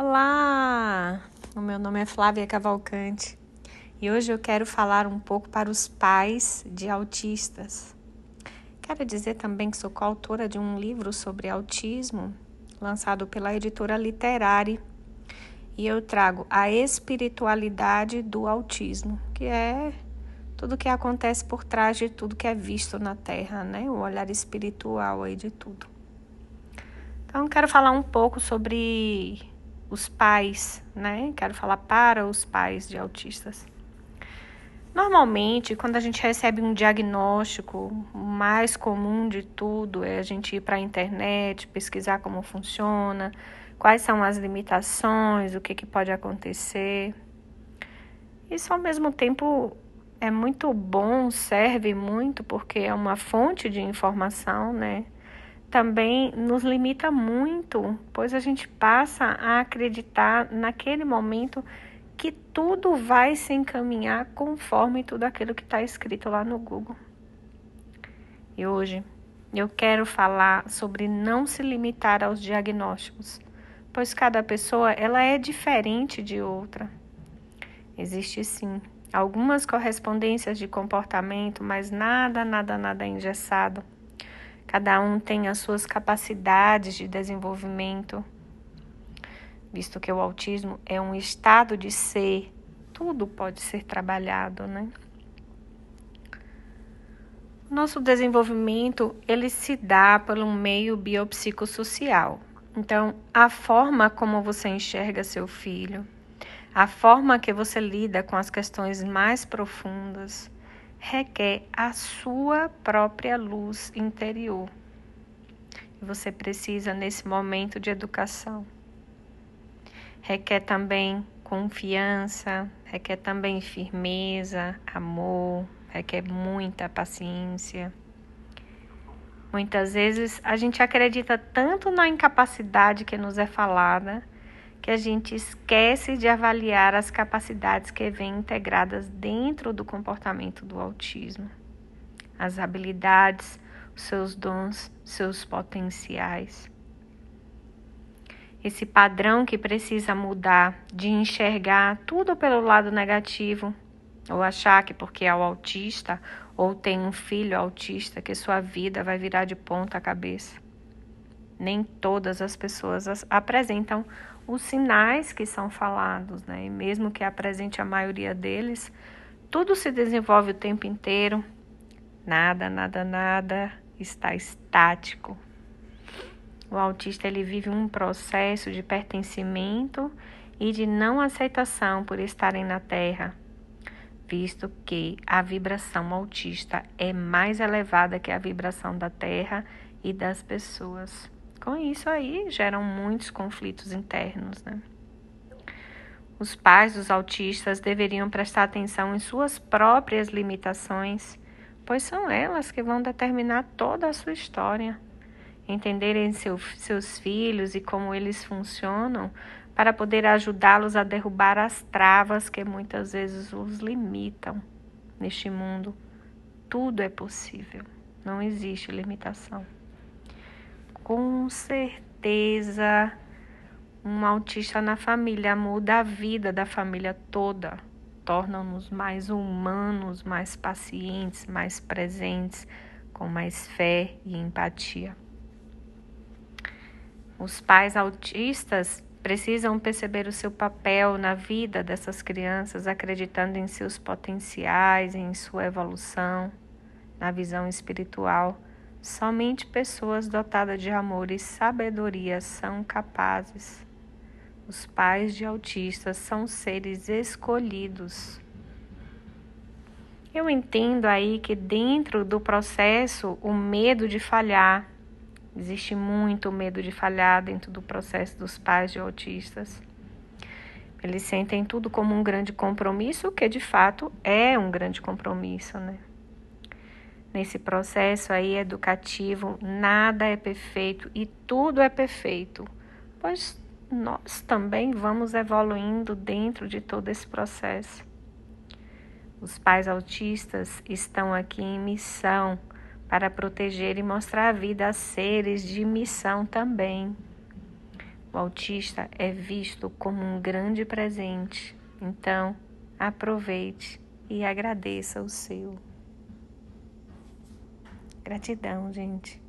Olá! O meu nome é Flávia Cavalcante e hoje eu quero falar um pouco para os pais de autistas. Quero dizer também que sou coautora de um livro sobre autismo, lançado pela editora Literari, e eu trago a espiritualidade do autismo, que é tudo que acontece por trás de tudo que é visto na Terra, né? O olhar espiritual aí de tudo. Então, quero falar um pouco sobre os pais, né? Quero falar para os pais de autistas. Normalmente, quando a gente recebe um diagnóstico, o mais comum de tudo é a gente ir para a internet, pesquisar como funciona, quais são as limitações, o que, que pode acontecer. Isso, ao mesmo tempo, é muito bom, serve muito, porque é uma fonte de informação, né? Também nos limita muito, pois a gente passa a acreditar naquele momento que tudo vai se encaminhar conforme tudo aquilo que está escrito lá no Google. E hoje eu quero falar sobre não se limitar aos diagnósticos, pois cada pessoa ela é diferente de outra. Existe sim algumas correspondências de comportamento, mas nada, nada, nada engessado. Cada um tem as suas capacidades de desenvolvimento, visto que o autismo é um estado de ser, tudo pode ser trabalhado, né? Nosso desenvolvimento, ele se dá pelo meio biopsicossocial. Então, a forma como você enxerga seu filho, a forma que você lida com as questões mais profundas requer a sua própria luz interior. Você precisa nesse momento de educação. Requer também confiança, requer também firmeza, amor, requer muita paciência. Muitas vezes a gente acredita tanto na incapacidade que nos é falada que a gente esquece de avaliar as capacidades que vêm integradas dentro do comportamento do autismo, as habilidades, seus dons, seus potenciais. Esse padrão que precisa mudar de enxergar tudo pelo lado negativo, ou achar que porque é o autista ou tem um filho autista que sua vida vai virar de ponta cabeça. Nem todas as pessoas apresentam os sinais que são falados, né? E mesmo que apresente a maioria deles, tudo se desenvolve o tempo inteiro. Nada, nada, nada está estático. O autista ele vive um processo de pertencimento e de não aceitação por estarem na Terra, visto que a vibração autista é mais elevada que a vibração da Terra e das pessoas. Com isso aí geram muitos conflitos internos, né? Os pais dos autistas deveriam prestar atenção em suas próprias limitações, pois são elas que vão determinar toda a sua história. Entenderem seu, seus filhos e como eles funcionam para poder ajudá-los a derrubar as travas que muitas vezes os limitam neste mundo. Tudo é possível, não existe limitação com certeza um autista na família muda a vida da família toda, torna-nos mais humanos, mais pacientes, mais presentes, com mais fé e empatia. Os pais autistas precisam perceber o seu papel na vida dessas crianças, acreditando em seus potenciais, em sua evolução, na visão espiritual Somente pessoas dotadas de amor e sabedoria são capazes. Os pais de autistas são seres escolhidos. Eu entendo aí que dentro do processo o medo de falhar, existe muito medo de falhar dentro do processo dos pais de autistas. Eles sentem tudo como um grande compromisso, que de fato é um grande compromisso, né? Nesse processo aí educativo, nada é perfeito e tudo é perfeito, pois nós também vamos evoluindo dentro de todo esse processo. Os pais autistas estão aqui em missão para proteger e mostrar a vida a seres de missão também. O autista é visto como um grande presente. Então, aproveite e agradeça o seu. Gratidão, gente.